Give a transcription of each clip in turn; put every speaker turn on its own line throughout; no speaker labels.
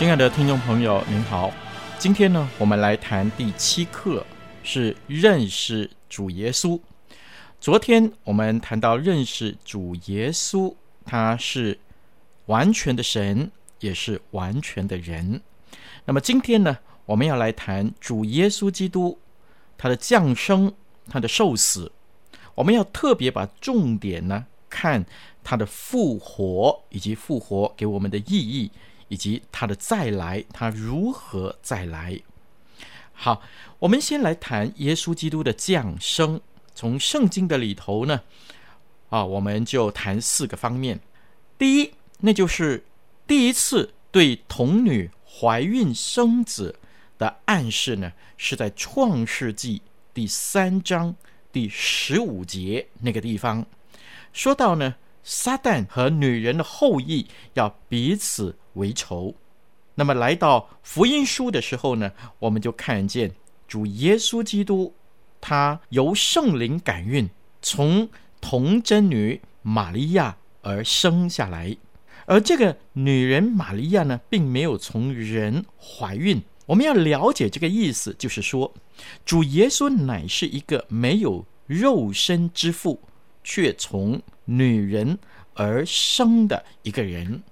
亲爱的听众朋友，您好。今天呢，我们来谈第七课，是认识主耶稣。昨天我们谈到认识主耶稣，他是完全的神，也是完全的人。那么今天呢，我们要来谈主耶稣基督，他的降生，他的受死。我们要特别把重点呢，看他的复活，以及复活给我们的意义。以及他的再来，他如何再来？好，我们先来谈耶稣基督的降生。从圣经的里头呢，啊，我们就谈四个方面。第一，那就是第一次对童女怀孕生子的暗示呢，是在创世纪第三章第十五节那个地方，说到呢，撒旦和女人的后裔要彼此为仇。那么来到福音书的时候呢，我们就看见主耶稣基督，他由圣灵感孕，从童贞女玛利亚而生下来。而这个女人玛利亚呢，并没有从人怀孕。我们要了解这个意思，就是说，主耶稣乃是一个没有肉身之父，却从女人而生的一个人。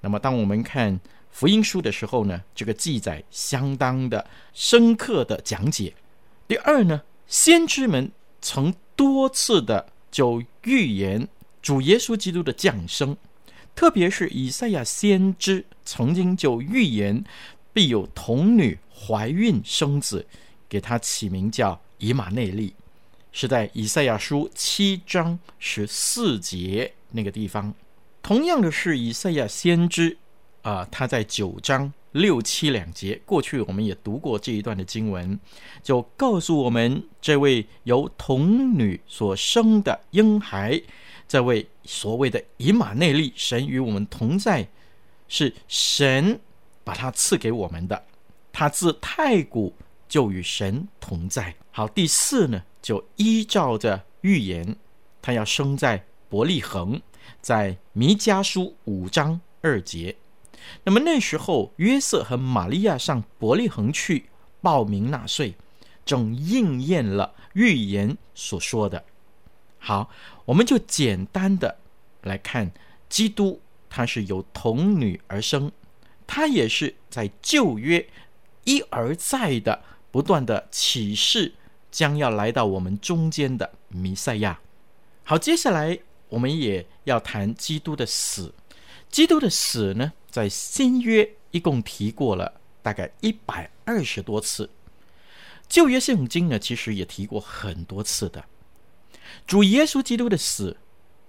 那么，当我们看福音书的时候呢，这个记载相当的深刻的讲解。第二呢，先知们曾多次的就预言主耶稣基督的降生，特别是以赛亚先知曾经就预言必有童女怀孕生子，给他起名叫以马内利，是在以赛亚书七章十四节那个地方。同样的是，以赛亚先知啊、他在九章六七两节，过去我们也读过这一段的经文，就告诉我们，这位由童女所生的婴孩，这位所谓的以马内利，神与我们同在，是神把他赐给我们的，他自太古就与神同在。好，第四呢，就依照着预言，他要生在伯利恒。在弥迦书五章二节，那么那时候约瑟和玛利亚上伯利恒去报名纳税，正应验了预言所说的。好，我们就简单的来看基督，他是由童女而生，他也是在旧约一而再的不断的启示将要来到我们中间的弥赛亚。好，接下来。我们也要谈基督的死。基督的死呢，在新约一共提过了大概一百二十多次。旧约圣经呢，其实也提过很多次的。主耶稣基督的死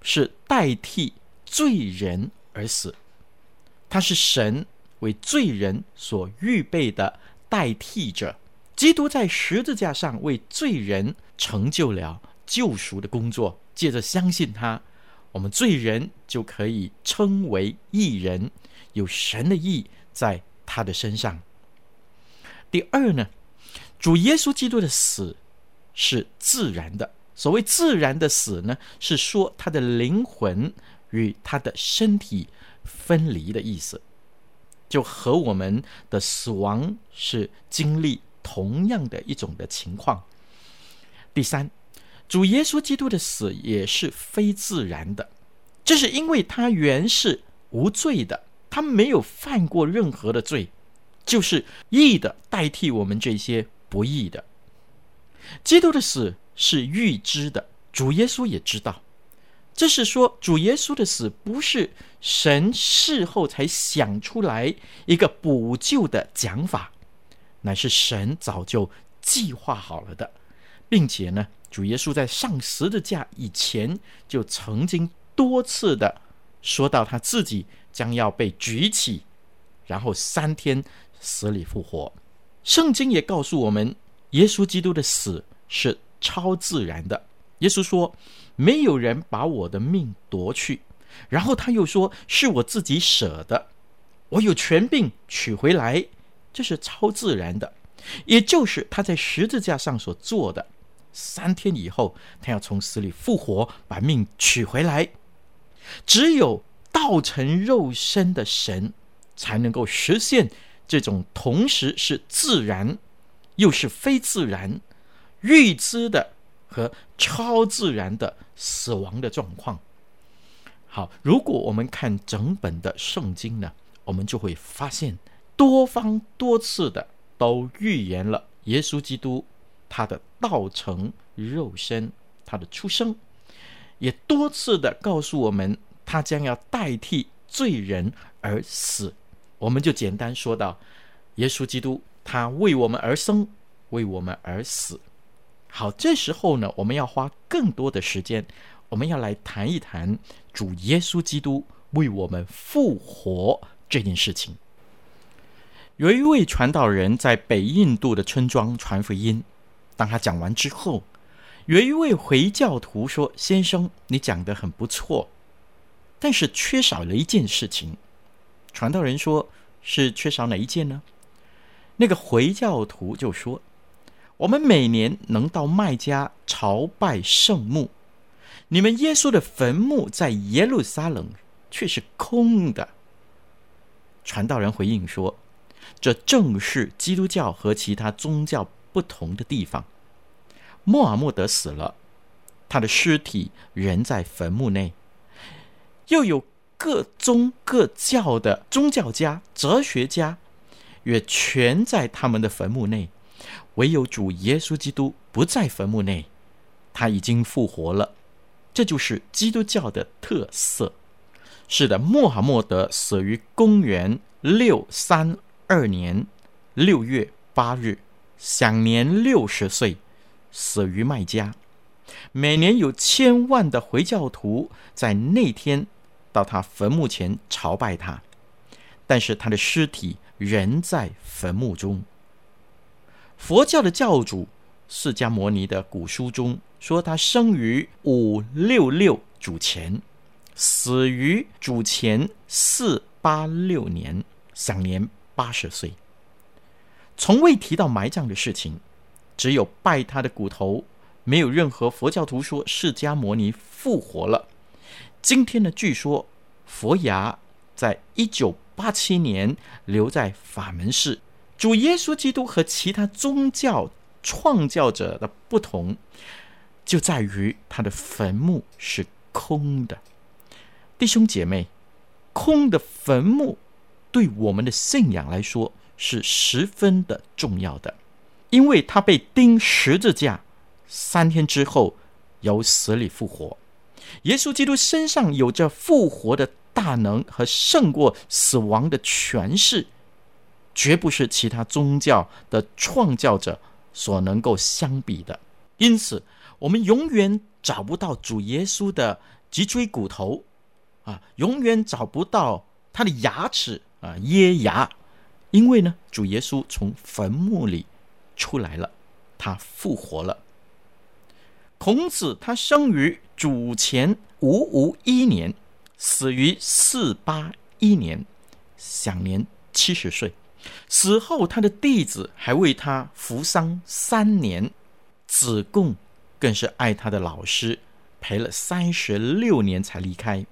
是代替罪人而死，他是神为罪人所预备的代替者。基督在十字架上为罪人成就了救赎的工作，借着相信他。我们罪人就可以称为义人，有神的义在他的身上。第二呢，主耶稣基督的死是自然的。所谓自然的死呢，是说他的灵魂与他的身体分离的意思，就和我们的死亡是经历同样的一种的情况。第三。主耶稣基督的死也是非自然的，这是因为他原是无罪的，他没有犯过任何的罪，就是义的代替我们这些不义的。基督的死是预知的，主耶稣也知道。这是说，主耶稣的死不是神事后才想出来一个补救的讲法，乃是神早就计划好了的，并且呢，主耶稣在上十字架以前就曾经多次的说到他自己将要被举起，然后三天死里复活。圣经也告诉我们，耶稣基督的死是超自然的。耶稣说。没有人把我的命夺去，然后他又说：“是我自己舍的，我有权柄取回来。”这是超自然的，也就是他在十字架上所做的。三天以后，他要从死里复活，把命取回来。只有道成肉身的神，才能够实现这种同时是自然，又是非自然、预知的。和超自然的死亡的状况。好，如果我们看整本的圣经呢，我们就会发现多方多次的都预言了耶稣基督他的道成肉身，他的出生，也多次的告诉我们他将要代替罪人而死。我们就简单说到，耶稣基督他为我们而生，为我们而死。好，这时候呢，我们要花更多的时间，我们要来谈一谈主耶稣基督为我们复活这件事情。有一位传道人在北印度的村庄传福音，当他讲完之后，有一位回教徒说：“先生，你讲得很不错，但是缺少了一件事情。”传道人说：“是缺少哪一件呢？”那个回教徒就说。我们每年能到麦加朝拜圣墓，你们耶稣的坟墓在耶路撒冷却是空的。传道人回应说：“这正是基督教和其他宗教不同的地方。穆罕默德死了，他的尸体仍在坟墓内；又有各宗各教的宗教家、哲学家，也全在他们的坟墓内。”唯有主耶稣基督不在坟墓内，他已经复活了，这就是基督教的特色。是的，穆罕默德死于公元六三二年六月八日，享年六十岁，死于麦加。每年有千万的回教徒在那天到他坟墓前朝拜他，但是他的尸体仍在坟墓中。佛教的教主释迦牟尼的古书中说，他生于五六六主前，死于主前四八六年，享年八十岁。从未提到埋葬的事情，只有拜他的骨头，没有任何佛教徒说释迦牟尼复活了。今天呢，据说佛牙在一九八七年留在法门寺。主耶稣基督和其他宗教创造者的不同，就在于他的坟墓是空的。弟兄姐妹，空的坟墓对我们的信仰来说是十分的重要的，因为他被钉十字架，三天之后由死里复活。耶稣基督身上有着复活的大能和胜过死亡的权势。绝不是其他宗教的创造者所能够相比的，因此我们永远找不到主耶稣的脊椎骨头，啊，永远找不到他的牙齿啊，耶牙，因为呢，主耶稣从坟墓里出来了，他复活了。孔子他生于主前五五一年，死于四八一年，享年七十岁。死后，他的弟子还为他服丧三年。子贡更是爱他的老师，陪了三十六年才离开。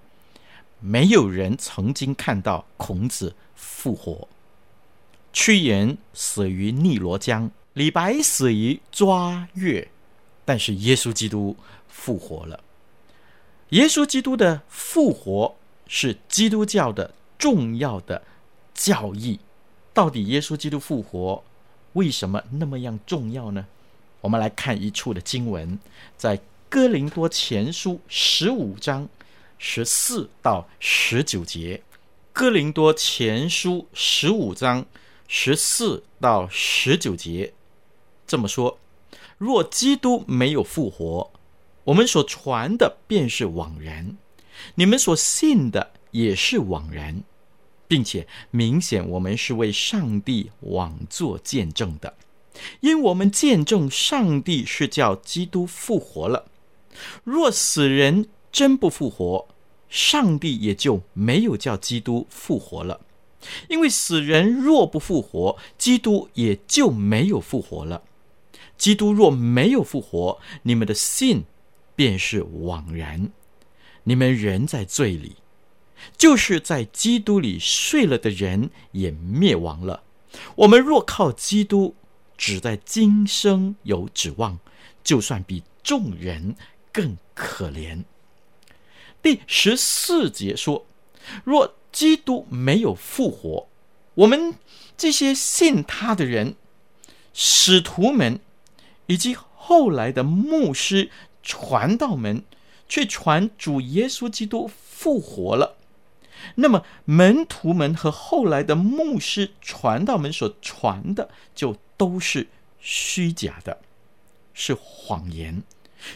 没有人曾经看到孔子复活。屈原死于汨罗江，李白死于抓月，但是耶稣基督复活了。耶稣基督的复活是基督教的重要的教义。到底耶稣基督复活为什么那么样重要呢？我们来看一处的经文，在哥林多前书十五章十四到十九节。哥林多前书十五章十四到十九节这么说：若基督没有复活，我们所传的便是枉然，你们所信的也是枉然，并且明显我们是为上帝枉作见证的，因我们见证上帝是叫基督复活了。若死人真不复活，上帝也就没有叫基督复活了。因为死人若不复活，基督也就没有复活了。基督若没有复活，你们的信便是枉然，你们仍在罪里，就是在基督里睡了的人也灭亡了。我们若靠基督，只在今生有指望，就算比众人更可怜。第十四节说：若基督没有复活，我们这些信他的人、使徒们以及后来的牧师。传道们却传主耶稣基督复活了，那么门徒们和后来的牧师传道们所传的就都是虚假的，是谎言，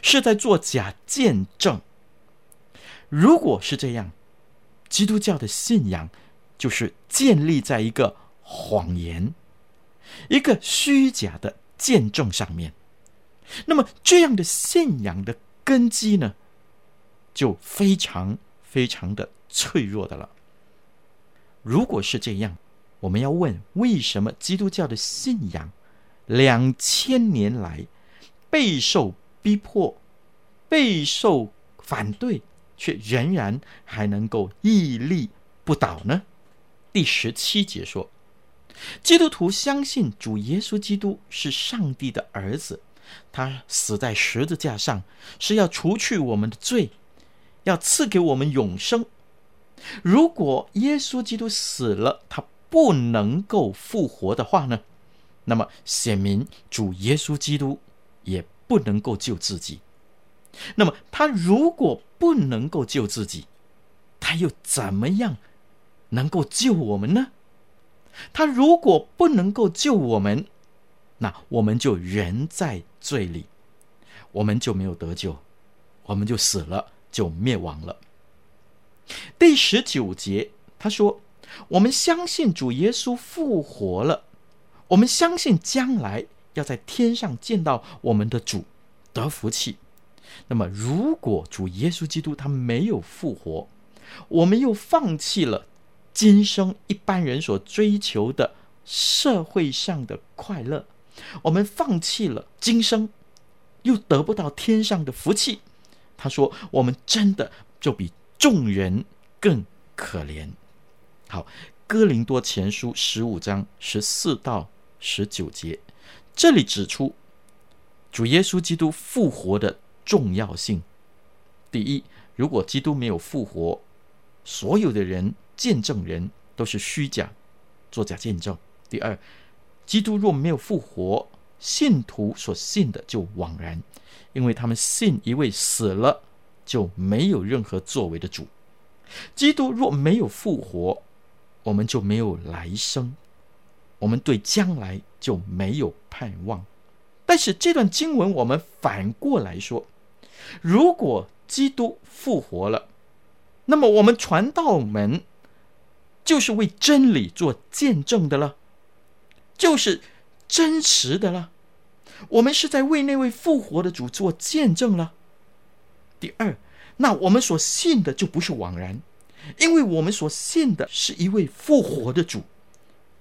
是在做假见证。如果是这样，基督教的信仰就是建立在一个谎言、一个虚假的见证上面。那么，这样的信仰的根基呢，就非常非常的脆弱的了。如果是这样，我们要问：为什么基督教的信仰两千年来备受逼迫、备受反对，却仍然还能够屹立不倒呢？第十七节说，基督徒相信主耶稣基督是上帝的儿子。他死在十字架上，是要除去我们的罪，要赐给我们永生。如果耶稣基督死了，他不能够复活的话呢？那么显明主耶稣基督也不能够救自己。那么他如果不能够救自己，他又怎么样能够救我们呢？他如果不能够救我们，那我们就仍在罪里，我们就没有得救，我们就死了，就灭亡了。第十九节他说：“我们相信主耶稣复活了，我们相信将来要在天上见到我们的主，得福气。那么，如果主耶稣基督他没有复活，我们又放弃了今生一般人所追求的社会上的快乐。”我们放弃了今生，又得不到天上的福气。他说：“我们真的就比众人更可怜。”好，《哥林多前书》十五章十四到十九节，这里指出主耶稣基督复活的重要性。第一，如果基督没有复活，所有的人见证人都是虚假，作假见证。第二。基督若没有复活，信徒所信的就枉然，因为他们信一位死了就没有任何作为的主。基督若没有复活，我们就没有来生，我们对将来就没有盼望。但是这段经文我们反过来说，如果基督复活了，那么我们传道门就是为真理做见证的了。就是真实的了，我们是在为那位复活的主做见证了。第二，那我们所信的就不是枉然，因为我们所信的是一位复活的主，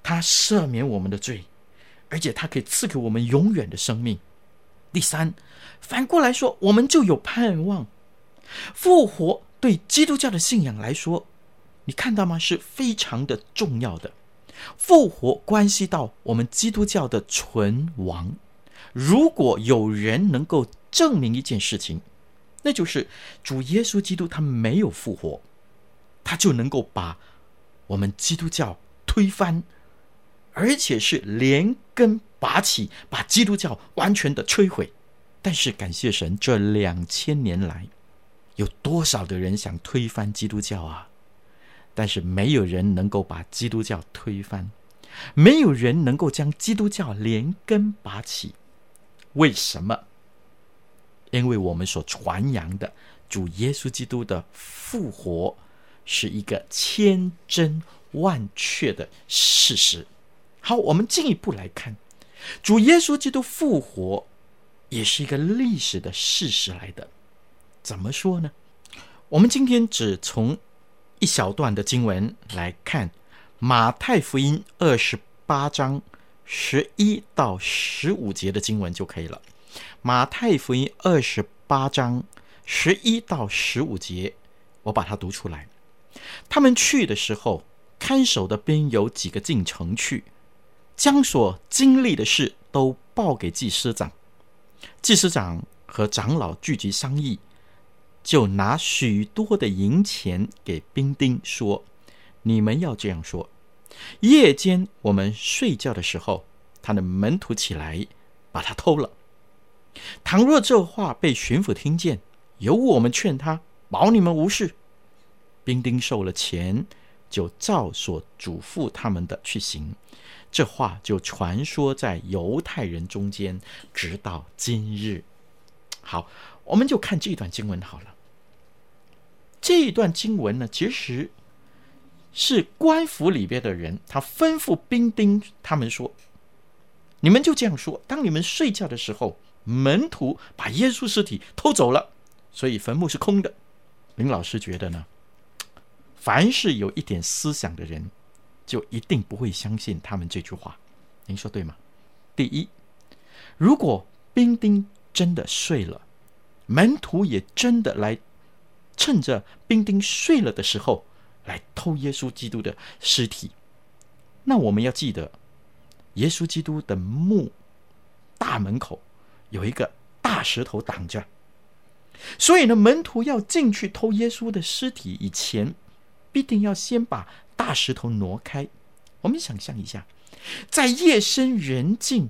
他赦免我们的罪，而且他可以赐给我们永远的生命。第三，反过来说，我们就有盼望。复活对基督教的信仰来说，你看到吗？是非常的重要的。复活关系到我们基督教的存亡。如果有人能够证明一件事情，那就是主耶稣基督他没有复活，他就能够把我们基督教推翻，而且是连根拔起，把基督教完全的摧毁。但是感谢神，这两千年来，有多少的人想推翻基督教啊？但是没有人能够把基督教推翻，没有人能够将基督教连根拔起。为什么？因为我们所传扬的主耶稣基督的复活是一个千真万确的事实。好，我们进一步来看，主耶稣基督复活也是一个历史的事实来的。怎么说呢？我们今天只从一小段的经文来看，马太福音二十八章十一到十五节的经文就可以了。马太福音二十八章十一到十五节，我把它读出来。他们去的时候，看守的兵有几个进城去，将所经历的事都报给祭司长。祭司长和长老聚集商议，就拿许多的银钱给兵丁，说：“你们要这样说：夜间我们睡觉的时候，他的门徒起来，把他偷了。”倘若这话被巡抚听见，由我们劝他，保你们无事。兵丁收了钱，就照所嘱咐他们的去行。这话就传说在犹太人中间，直到今日。好，我们就看这一段经文好了。这一段经文呢，其实是官府里边的人，他吩咐兵丁他们说：“你们就这样说，当你们睡觉的时候。”门徒把耶稣尸体偷走了，所以坟墓是空的。林老师觉得呢，凡是有一点思想的人，就一定不会相信他们这句话。您说对吗？第一，如果兵丁真的睡了，门徒也真的来，趁着兵丁睡了的时候来偷耶稣基督的尸体，那我们要记得，耶稣基督的墓大门口。有一个大石头挡着，所以呢，门徒要进去偷耶稣的尸体以前，必定要先把大石头挪开。我们想象一下，在夜深人静，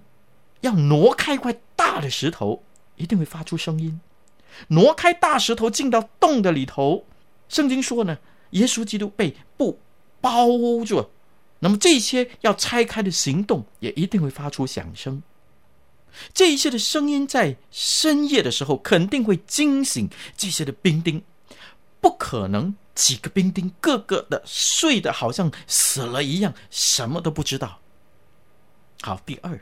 要挪开一块大的石头，一定会发出声音。挪开大石头进到洞的里头，圣经说呢，耶稣基督被布包住，那么这些要拆开的行动也一定会发出响声。这一些的声音在深夜的时候肯定会惊醒这些的兵丁，不可能几个兵丁个个的睡得好像死了一样，什么都不知道。好，第二，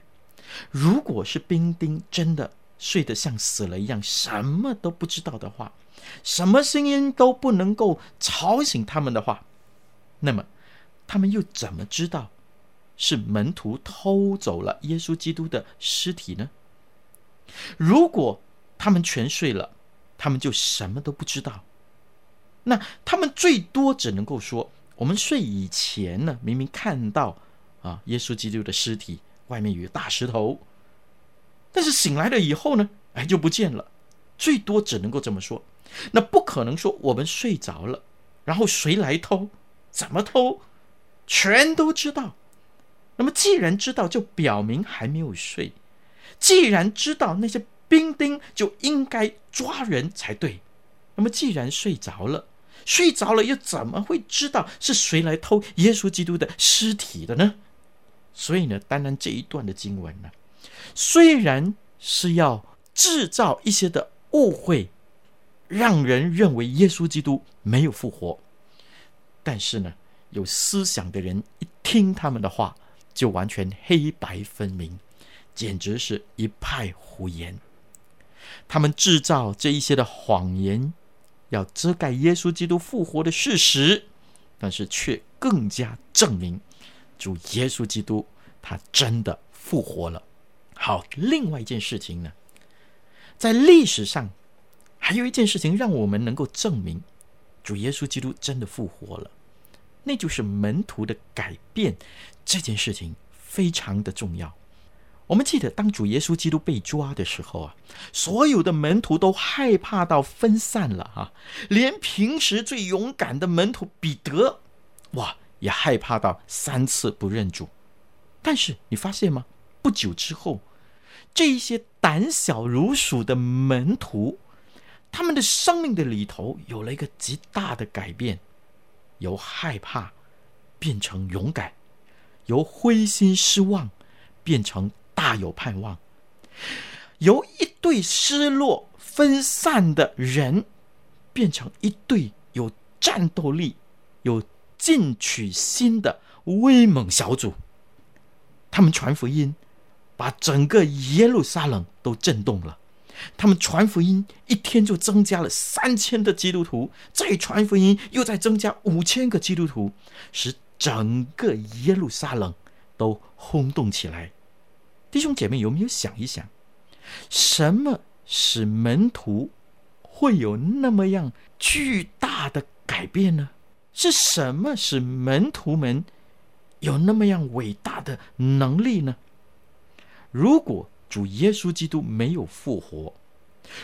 如果是兵丁真的睡得像死了一样，什么都不知道的话，什么声音都不能够吵醒他们的话，那么他们又怎么知道？是门徒偷走了耶稣基督的尸体呢？如果他们全睡了，他们就什么都不知道。那他们最多只能够说：我们睡以前呢，明明看到啊，耶稣基督的尸体外面有一大石头，但是醒来了以后呢，哎，就不见了。最多只能够这么说。那不可能说我们睡着了，然后谁来偷？怎么偷？全都知道。那么，既然知道，就表明还没有睡；既然知道，那些兵丁就应该抓人才对。那么，既然睡着了，睡着了又怎么会知道是谁来偷耶稣基督的尸体的呢？所以呢，单单这一段的经文呢，虽然是要制造一些的误会，让人认为耶稣基督没有复活，但是呢，有思想的人一听他们的话。就完全黑白分明，简直是一派胡言。他们制造这一些的谎言，要遮盖耶稣基督复活的事实，但是却更加证明主耶稣基督他真的复活了。好，另外一件事情呢，在历史上还有一件事情让我们能够证明主耶稣基督真的复活了。那就是门徒的改变，这件事情非常的重要。我们记得，当主耶稣基督被抓的时候啊，所有的门徒都害怕到分散了啊，连平时最勇敢的门徒彼得，哇，也害怕到三次不认主。但是你发现吗？不久之后，这一些胆小如鼠的门徒，他们的生命的里头有了一个极大的改变，由害怕变成勇敢，由灰心失望变成大有盼望，由一对失落分散的人，变成一对有战斗力、有进取心的威猛小组。他们传福音，把整个耶路撒冷都震动了。他们传福音，一天就增加了三千的基督徒，再传福音，又再增加五千个基督徒，使整个耶路撒冷都轰动起来。弟兄姐妹，有没有想一想，什么使门徒会有那么样巨大的改变呢？是什么使门徒们有那么样伟大的能力呢？如果主耶稣基督没有复活，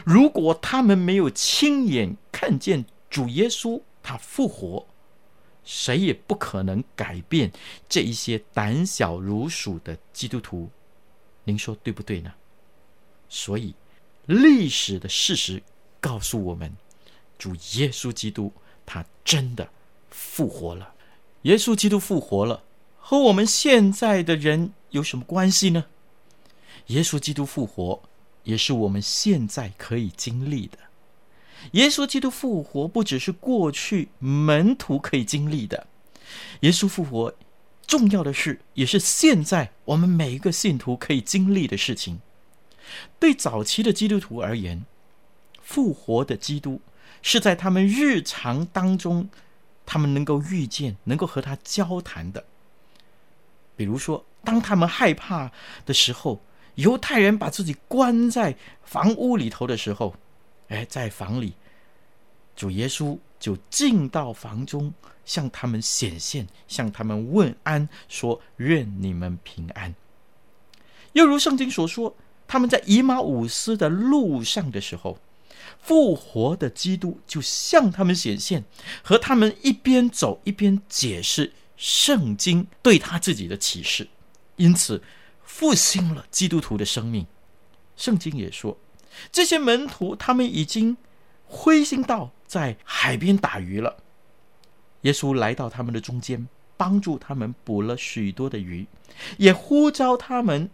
如果他们没有亲眼看见主耶稣他复活，谁也不可能改变这一些胆小如鼠的基督徒。您说对不对呢？所以历史的事实告诉我们，主耶稣基督他真的复活了。耶稣基督复活了，和我们现在的人有什么关系呢？耶稣基督复活也是我们现在可以经历的。耶稣基督复活不只是过去门徒可以经历的，耶稣复活。重要的是，也是现在我们每一个信徒可以经历的事情。对早期的基督徒而言，复活的基督是在他们日常当中，他们能够遇见、能够和他交谈的。比如说，当他们害怕的时候，犹太人把自己关在房屋里头的时候，哎，在房里，主耶稣就进到房中。向他们显现，向他们问安，说：“愿你们平安。”又如圣经所说，他们在以马忤斯的路上的时候，复活的基督就向他们显现，和他们一边走一边解释圣经对他自己的启示，因此复兴了基督徒的生命。圣经也说，这些门徒他们已经灰心到在海边打鱼了。耶稣来到他们的中间，帮助他们捕了许多的鱼，也呼召他们。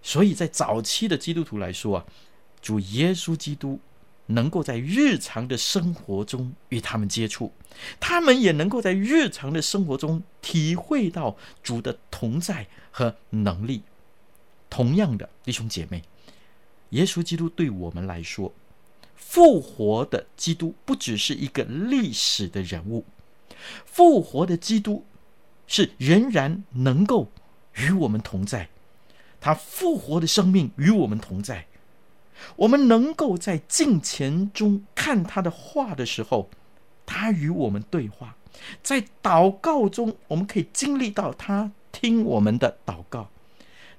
所以在早期的基督徒来说啊，主耶稣基督能够在日常的生活中与他们接触，他们也能够在日常的生活中体会到主的同在和能力。同样的，弟兄姐妹，耶稣基督对我们来说，复活的基督不只是一个历史的人物。复活的基督是仍然能够与我们同在，他复活的生命与我们同在。我们能够在镜前中看他的话的时候，他与我们对话；在祷告中，我们可以经历到他听我们的祷告；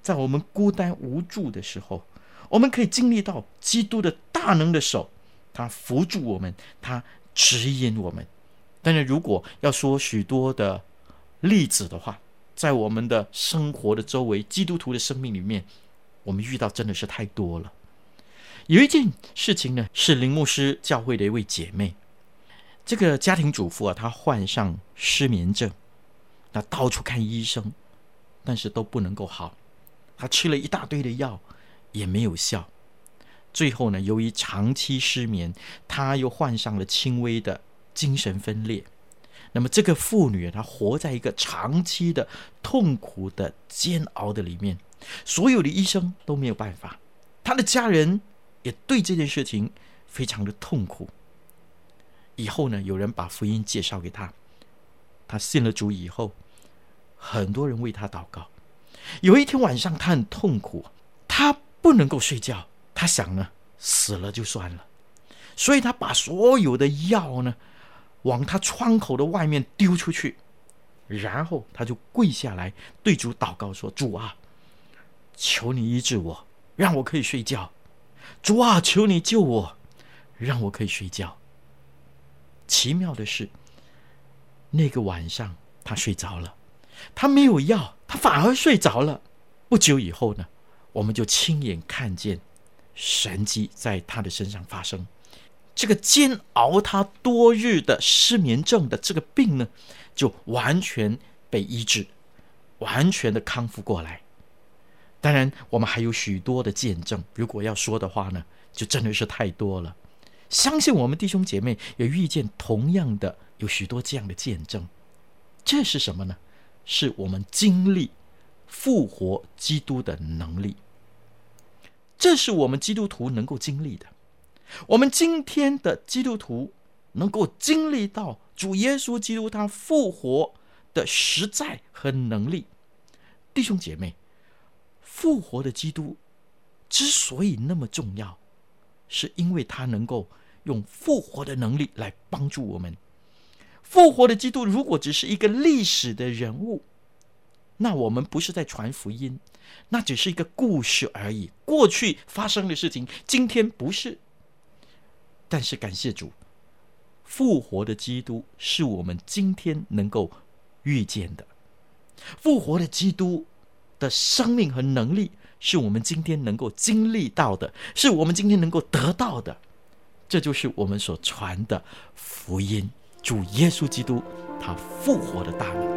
在我们孤单无助的时候，我们可以经历到基督的大能的手，他扶助我们，他指引我们。但是，如果要说许多的例子的话，在我们的生活的周围，基督徒的生命里面，我们遇到真的是太多了。有一件事情呢，是林牧师教会的一位姐妹，这个家庭主妇啊，她患上失眠症，那到处看医生，但是都不能够好。她吃了一大堆的药，也没有效。最后呢，由于长期失眠，她又患上了轻微的。精神分裂，那么这个妇女她活在一个长期的痛苦的煎熬的里面，所有的医生都没有办法，她的家人也对这件事情非常的痛苦。以后呢，有人把福音介绍给她，她信了主以后，很多人为她祷告。有一天晚上，她很痛苦，她不能够睡觉，他想呢，死了就算了，所以他把所有的药呢。往他窗口的外面丢出去，然后他就跪下来对主祷告说：“主啊，求你医治我，让我可以睡觉。主啊，求你救我，让我可以睡觉。奇妙的是，那个晚上他睡着了，他没有药，他反而睡着了。不久以后呢，我们就亲眼看见神迹在他的身上发生。这个煎熬他多日的失眠症的这个病呢，就完全被医治，完全的康复过来。当然，我们还有许多的见证，如果要说的话呢，就真的是太多了。相信我们弟兄姐妹也遇见同样的有许多这样的见证。这是什么呢？是我们经历复活基督的能力。这是我们基督徒能够经历的。我们今天的基督徒能够经历到主耶稣基督他复活的实在和能力，弟兄姐妹，复活的基督之所以那么重要，是因为他能够用复活的能力来帮助我们。复活的基督如果只是一个历史的人物，那我们不是在传福音，那只是一个故事而已。过去发生的事情，今天不是。但是感谢主，复活的基督是我们今天能够遇见的。复活的基督的生命和能力是我们今天能够经历到的，是我们今天能够得到的。这就是我们所传的福音，主耶稣基督他复活的大能。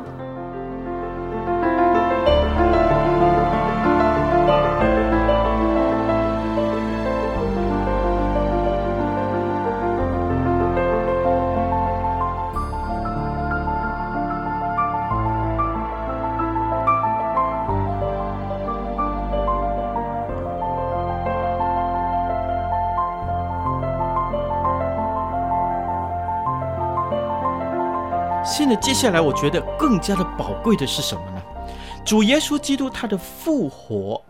接下来，我觉得更加的宝贵的是什么呢？主耶稣基督他的复活，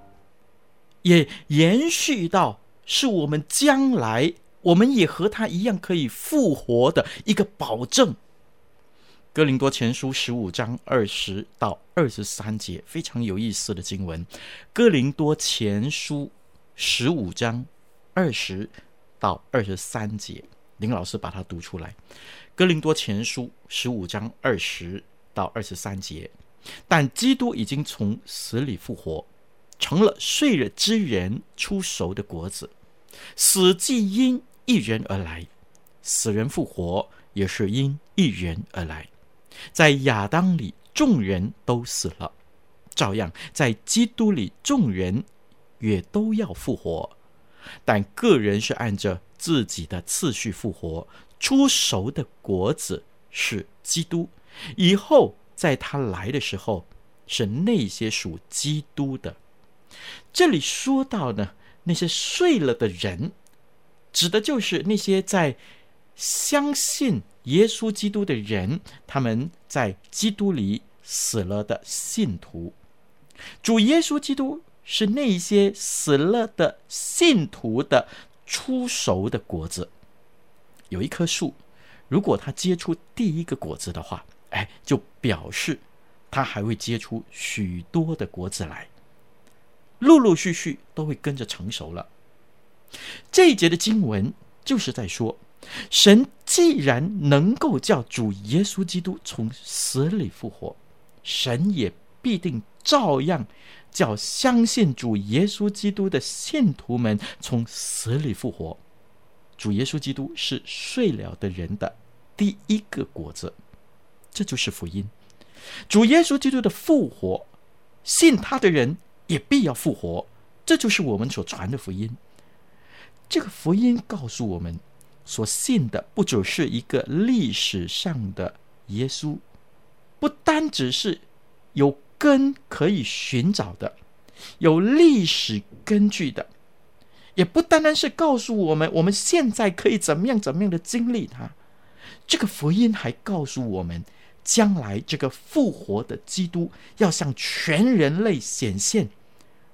也延续到是我们将来，我们也和他一样可以复活的一个保证。哥林多前书十五章二十到二十三节，非常有意思的经文。哥林多前书十五章二十到二十三节，林老师把它读出来。哥林多前书十五章二十到二十三节，但基督已经从死里复活，成了睡了之人出熟的果子。死既因一人而来，死人复活也是因一人而来。在亚当里众人都死了，照样在基督里众人也都要复活，但个人是按着自己的次序复活。初熟的果子是基督，以后在他来的时候是那些属基督的。这里说到呢，那些睡了的人，指的就是那些在相信耶稣基督的人，他们在基督里死了的信徒。主耶稣基督是那些死了的信徒的初熟的果子。有一棵树，如果它结出第一个果子的话，哎，就表示它还会结出许多的果子来，陆陆续续都会跟着成熟了。这一节的经文就是在说，神既然能够叫主耶稣基督从死里复活，神也必定照样叫相信主耶稣基督的信徒们从死里复活。主耶稣基督是睡了的人的第一个果子，这就是福音。主耶稣基督的复活，信他的人也必要复活，这就是我们所传的福音。这个福音告诉我们，所信的不只是一个历史上的耶稣，不单只是有根可以寻找的，有历史根据的，也不单单是告诉我们我们现在可以怎么样怎么样的经历它。这个福音还告诉我们，将来这个复活的基督要向全人类显现，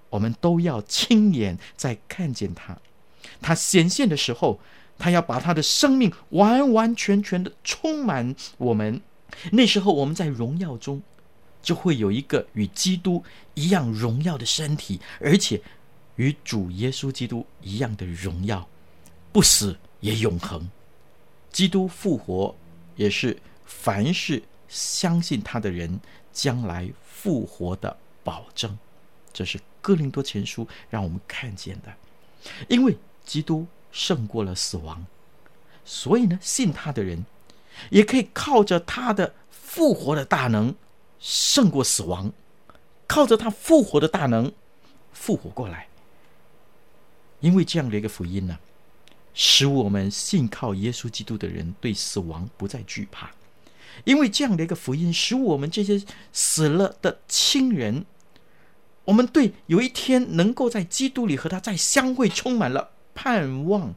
我们都要亲眼再看见他。他显现的时候，他要把他的生命完完全全的充满我们。那时候我们在荣耀中，就会有一个与基督一样荣耀的身体，而且与主耶稣基督一样的荣耀，不死也永恒。基督复活也是凡是相信他的人将来复活的保证。这是哥林多前书让我们看见的，因为基督胜过了死亡，所以呢，信他的人也可以靠着他的复活的大能胜过死亡，靠着他复活的大能复活过来。因为这样的一个福音呢，使我们信靠耶稣基督的人对死亡不再惧怕。因为这样的一个福音，使我们这些死了的亲人。我们对有一天能够在基督里和他再相会充满了盼望。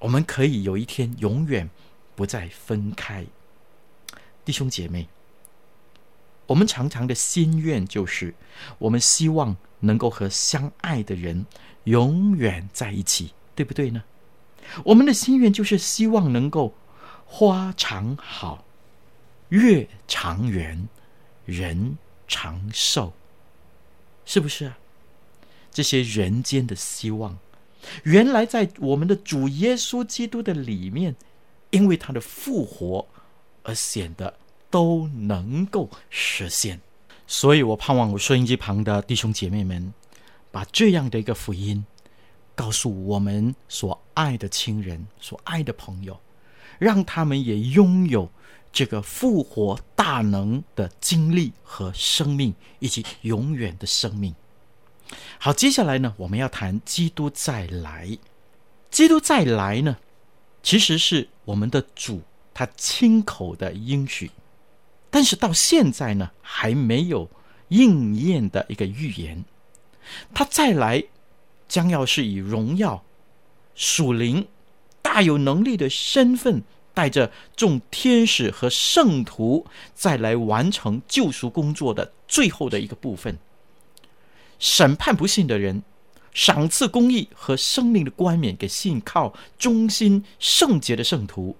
我们可以有一天永远不再分开，弟兄姐妹，我们常常的心愿就是，我们希望能够和相爱的人永远在一起，对不对呢？我们的心愿就是希望能够花常好，月长圆，人长寿。是不是啊？这些人间的希望，原来在我们的主耶稣基督的里面，因为他的复活而显得都能够实现。所以我盼望我收音机旁的弟兄姐妹们，把这样的一个福音告诉我们所爱的亲人、所爱的朋友，让他们也拥有。这个复活大能的经历和生命，以及永远的生命。好，接下来呢，我们要谈基督再来。基督再来呢，其实是我们的主他亲口的应许，但是到现在呢，还没有应验的一个预言。他再来，将要是以荣耀、属灵、大有能力的身份。带着众天使和圣徒，再来完成救赎工作的最后的一个部分，审判不信的人，赏赐公义和生命的冠冕给信靠忠心圣洁的圣徒，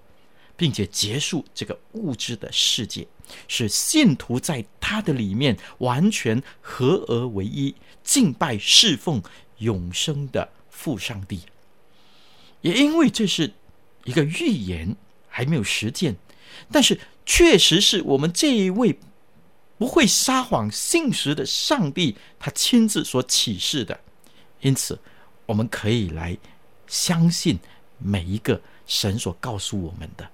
并且结束这个物质的世界，使信徒在他的里面完全合而为一，敬拜侍奉永生的父上帝。也因为这是一个预言。还没有实践，但是确实是我们这一位不会撒谎、信实的上帝，他亲自所启示的。因此，我们可以来相信每一个神所告诉我们的。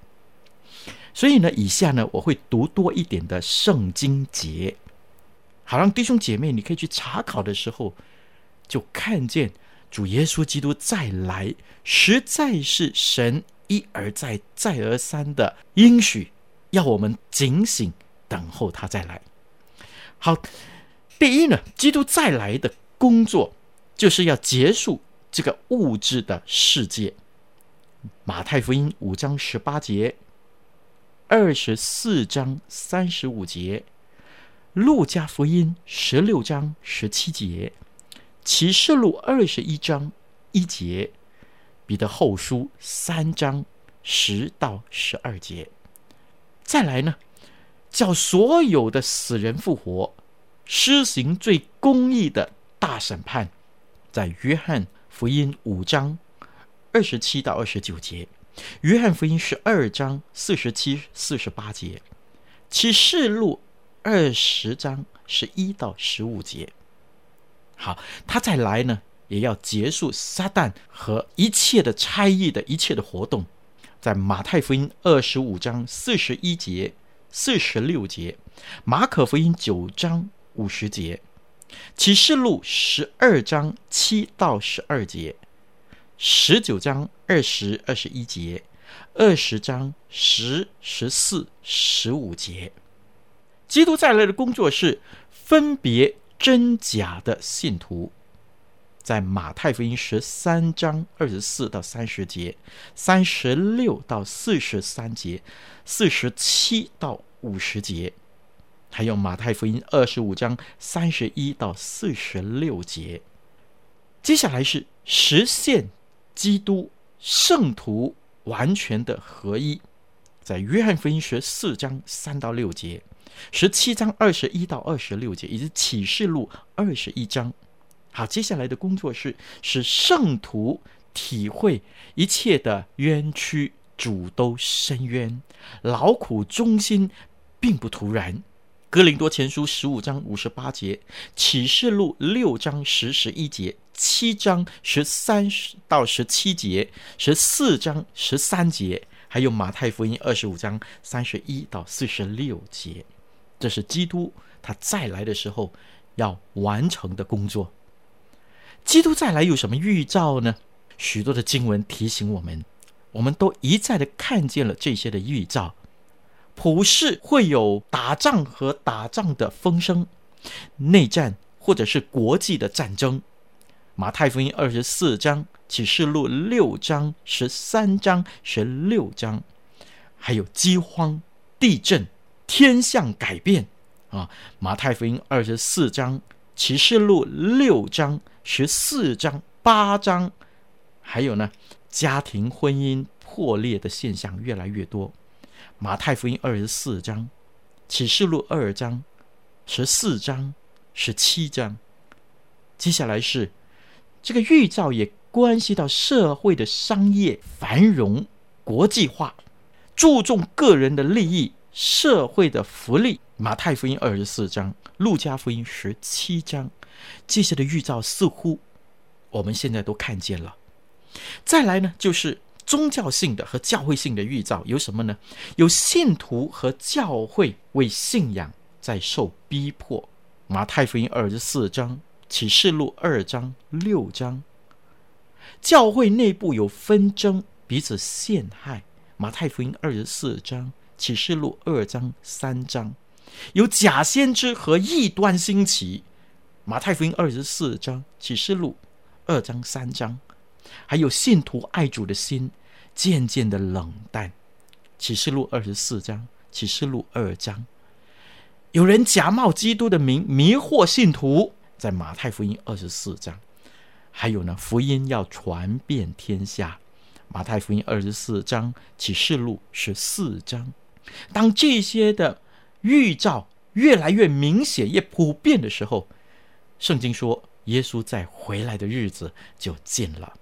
所以呢，以下呢，我会读多一点的圣经节，好让弟兄姐妹你可以去查考的时候，就看见主耶稣基督再来，实在是神。一而再、再而三的应许，要我们警醒等候他再来。好，第一呢，基督再来的工作，就是要结束这个物质的世界。马太福音五章十八节，二十四章三十五节，路加福音十六章十七节，启示录二十一章一节。彼得后书三章十到十二节，再来呢，叫所有的死人复活，施行最公义的大审判，在约翰福音五章二十七到二十九节，约翰福音十二章四十七、四十八节，启示录二十章十一到十五节。好，他再来呢？也要结束撒旦和一切的差役的一切的活动，在马太福音二十五章四十一节、四十六节，马可福音九章五十节，启示录十二章七到十二节，十九章二十二十一节，二十章十十四十五节。基督再来的工作是分别真假的信徒。在马太福音十三章二十四到三十节，三十六到四十三节，四十七到五十节，还有马太福音二十五章三十一到四十六节。接下来是实现基督圣徒完全的合一，在约翰福音十四章三到六节，十七章二十一到二十六节，以及启示录二十一章。好，接下来的工作是使圣徒体会一切的冤屈，主都伸冤，劳苦忠心，并不突然。哥林多前书十五章五十八节，启示录六章十十一节，七章十三到十七节，十四章十三节，还有马太福音二十五章三十一到四十六节，这是基督他再来的时候要完成的工作。基督再来有什么预兆呢？许多的经文提醒我们，我们都一再的看见了这些的预兆。普世会有打仗和打仗的风声，内战或者是国际的战争。马太福音二十四章、启示录六章、十三章、十六章，还有饥荒、地震、天象改变啊。马太福音二十四章、启示录六章。十四章、八章，还有呢，家庭婚姻破裂的现象越来越多。马太福音二十四章、启示录二章、十四章、十七章。接下来是这个预兆，也关系到社会的商业繁荣、国际化，注重个人的利益、社会的福利。马太福音二十四章、路加福音十七章。这些的预兆似乎我们现在都看见了。再来呢，就是宗教性的和教会性的预兆有什么呢？有信徒和教会为信仰在受逼迫。马太福音二十四章、启示录二章、六章，教会内部有纷争，彼此陷害。马太福音二十四章、启示录二章、三章，有假先知和异端兴起。马太福音二十四章、启示录二章、三章，还有信徒爱主的心渐渐的冷淡。启示录二十四章、启示录二章，有人假冒基督的名迷惑信徒，在马太福音二十四章，还有呢，福音要传遍天下。马太福音二十四章、启示录十四章，当这些的预兆越来越明显、越普遍的时候。圣经说，耶稣再回来的日子就近了。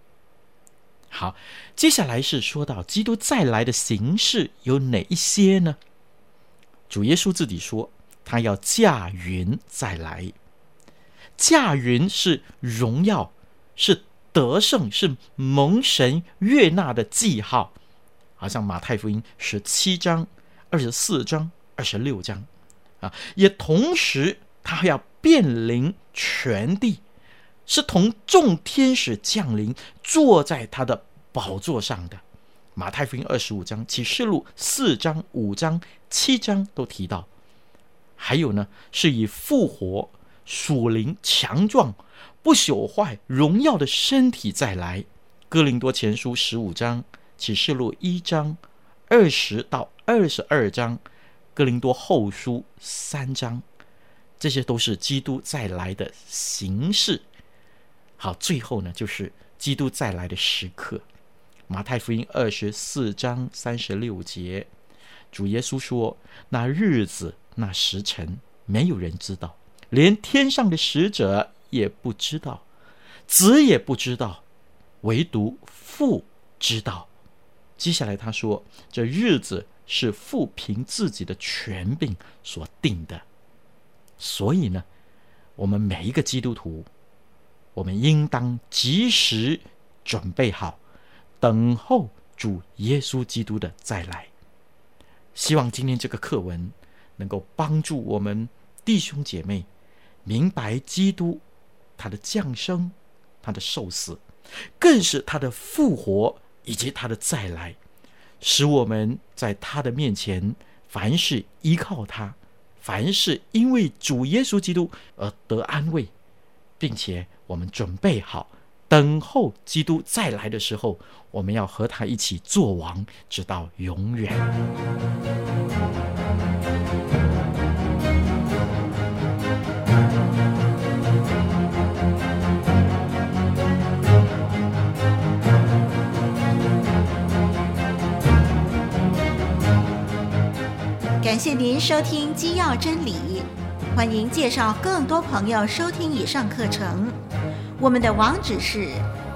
好，接下来是说到基督再来的形式有哪一些呢？主耶稣自己说，他要驾云再来。驾云是荣耀，是得胜，是蒙神悦纳的记号。好像马太福音十七章、二十四章、二十六章啊，也同时他还要。遍临全地，是同众天使降临，坐在他的宝座上的。马太福音二十五章、启示录四章、五章、七章都提到。还有呢，是以复活、属灵、强壮、不朽坏、荣耀的身体再来。哥林多前书十五章、启示录一章、二十到二十二章、哥林多后书三章。这些都是基督再来的形式。好，最后呢，就是基督再来的时刻。马太福音二十四章三十六节，主耶稣说：“那日子、那时辰，没有人知道，连天上的使者也不知道，子也不知道，唯独父知道。”接下来他说：“这日子是父凭自己的权柄所定的。”所以呢，我们每一个基督徒，我们应当及时准备好，等候主耶稣基督的再来。希望今天这个课文能够帮助我们弟兄姐妹明白基督他的降生、他的受死，更是他的复活以及他的再来，使我们在他的面前，凡事依靠他，凡事因为主耶稣基督而得安慰，并且我们准备好。等候基督再来的时候，我们要和他一起做王，直到永远。
感谢您收听《基要真理》，欢迎介绍更多朋友收听以上课程。我们的网址是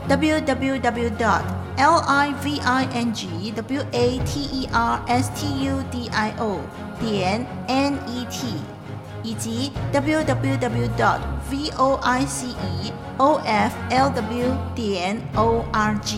www.dot.livingwaterstudio 点 net，以及 www.dot.voiceoflw 点 org。